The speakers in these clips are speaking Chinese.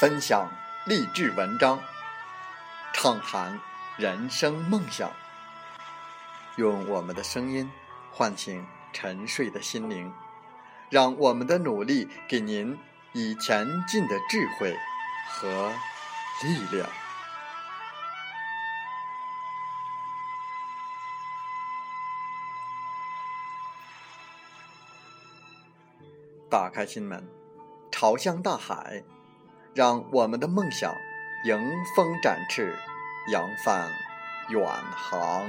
分享励志文章畅谈人生梦想。用我们的声音唤醒沉睡的心灵，让我们的努力给您以前进的智慧和力量。打开心门，朝向大海。让我们的梦想迎风展翅，扬帆远航。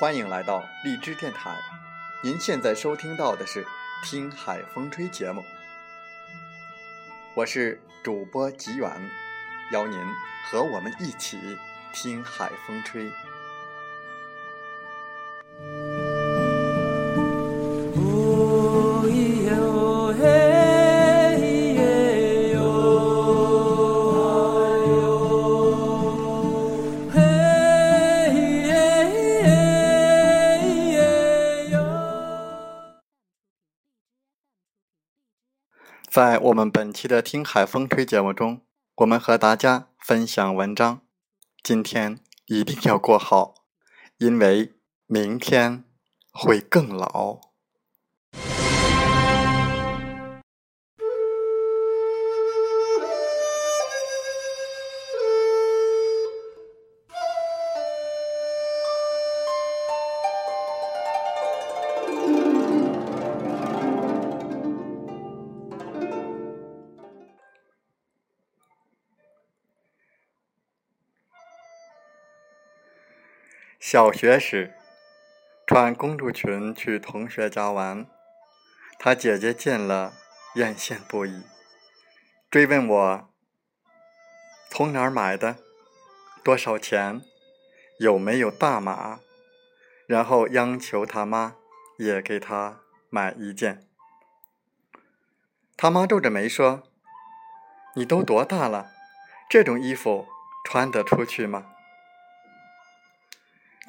欢迎来到荔枝电台，您现在收听到的是《听海风吹》节目，我是主播吉远。邀您和我们一起听海风吹。在我们本期的《听海风吹》节目中。我们和大家分享文章，今天一定要过好，因为明天会更老。小学时，穿公主裙去同学家玩，他姐姐见了艳羡不已，追问我从哪儿买的，多少钱，有没有大码，然后央求他妈也给他买一件。他妈皱着眉说：“你都多大了，这种衣服穿得出去吗？”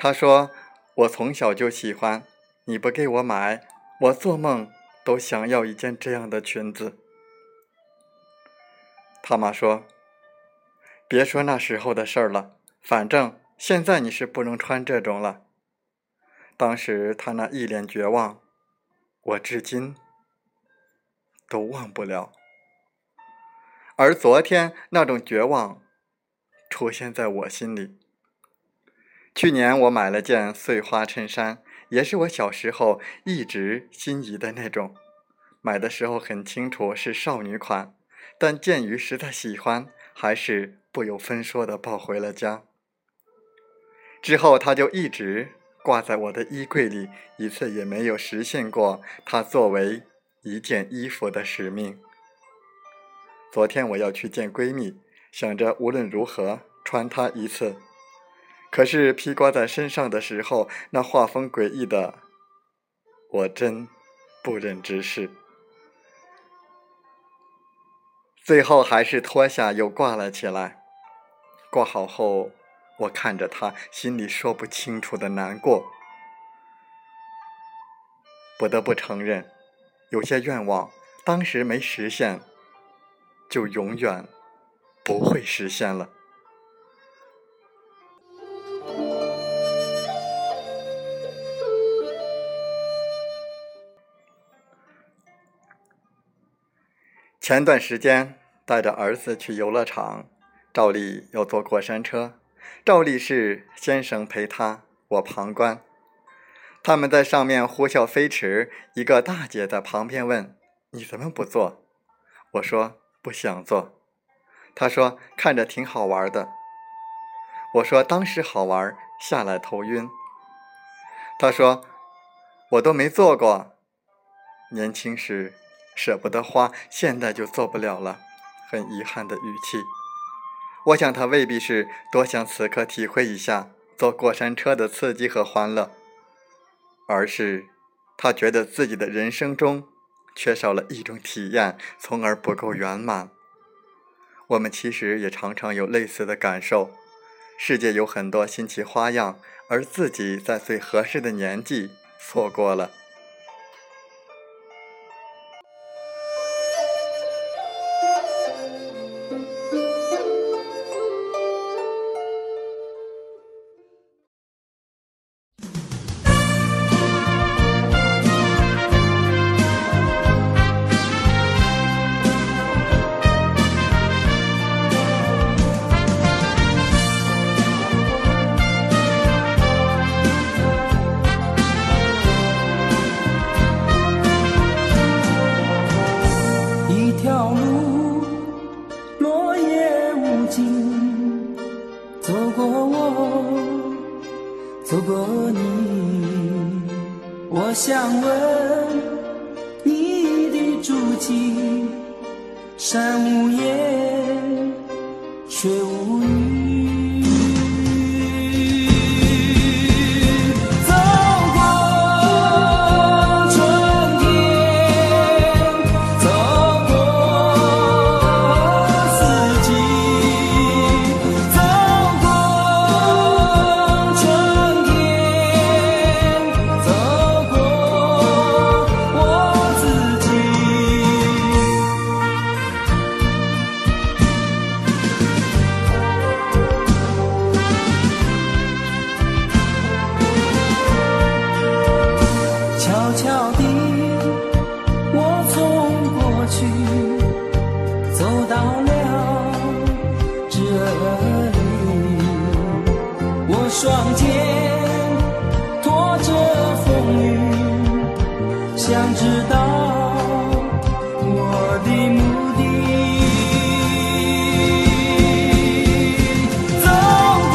他说：“我从小就喜欢，你不给我买，我做梦都想要一件这样的裙子。”他妈说：“别说那时候的事儿了，反正现在你是不能穿这种了。”当时他那一脸绝望，我至今都忘不了。而昨天那种绝望出现在我心里。去年我买了件碎花衬衫，也是我小时候一直心仪的那种。买的时候很清楚是少女款，但鉴于实在喜欢，还是不由分说的抱回了家。之后它就一直挂在我的衣柜里，一次也没有实现过它作为一件衣服的使命。昨天我要去见闺蜜，想着无论如何穿它一次。可是披挂在身上的时候，那画风诡异的，我真不忍直视。最后还是脱下又挂了起来。挂好后，我看着他，心里说不清楚的难过。不得不承认，有些愿望当时没实现，就永远不会实现了。前段时间带着儿子去游乐场，照例要坐过山车，照例是先生陪他，我旁观。他们在上面呼啸飞驰，一个大姐在旁边问：“你怎么不坐？”我说：“不想坐。”她说：“看着挺好玩的。”我说：“当时好玩，下来头晕。”她说：“我都没坐过，年轻时。”舍不得花，现在就做不了了，很遗憾的语气。我想他未必是多想此刻体会一下坐过山车的刺激和欢乐，而是他觉得自己的人生中缺少了一种体验，从而不够圆满。我们其实也常常有类似的感受：世界有很多新奇花样，而自己在最合适的年纪错过了。山无言，水无语。双肩拖着风雨，想知道我的目的。走过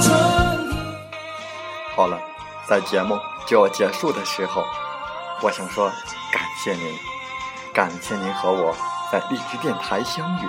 春天。好了，在节目就要结束的时候，我想说感谢您，感谢您和我在荔枝电台相遇，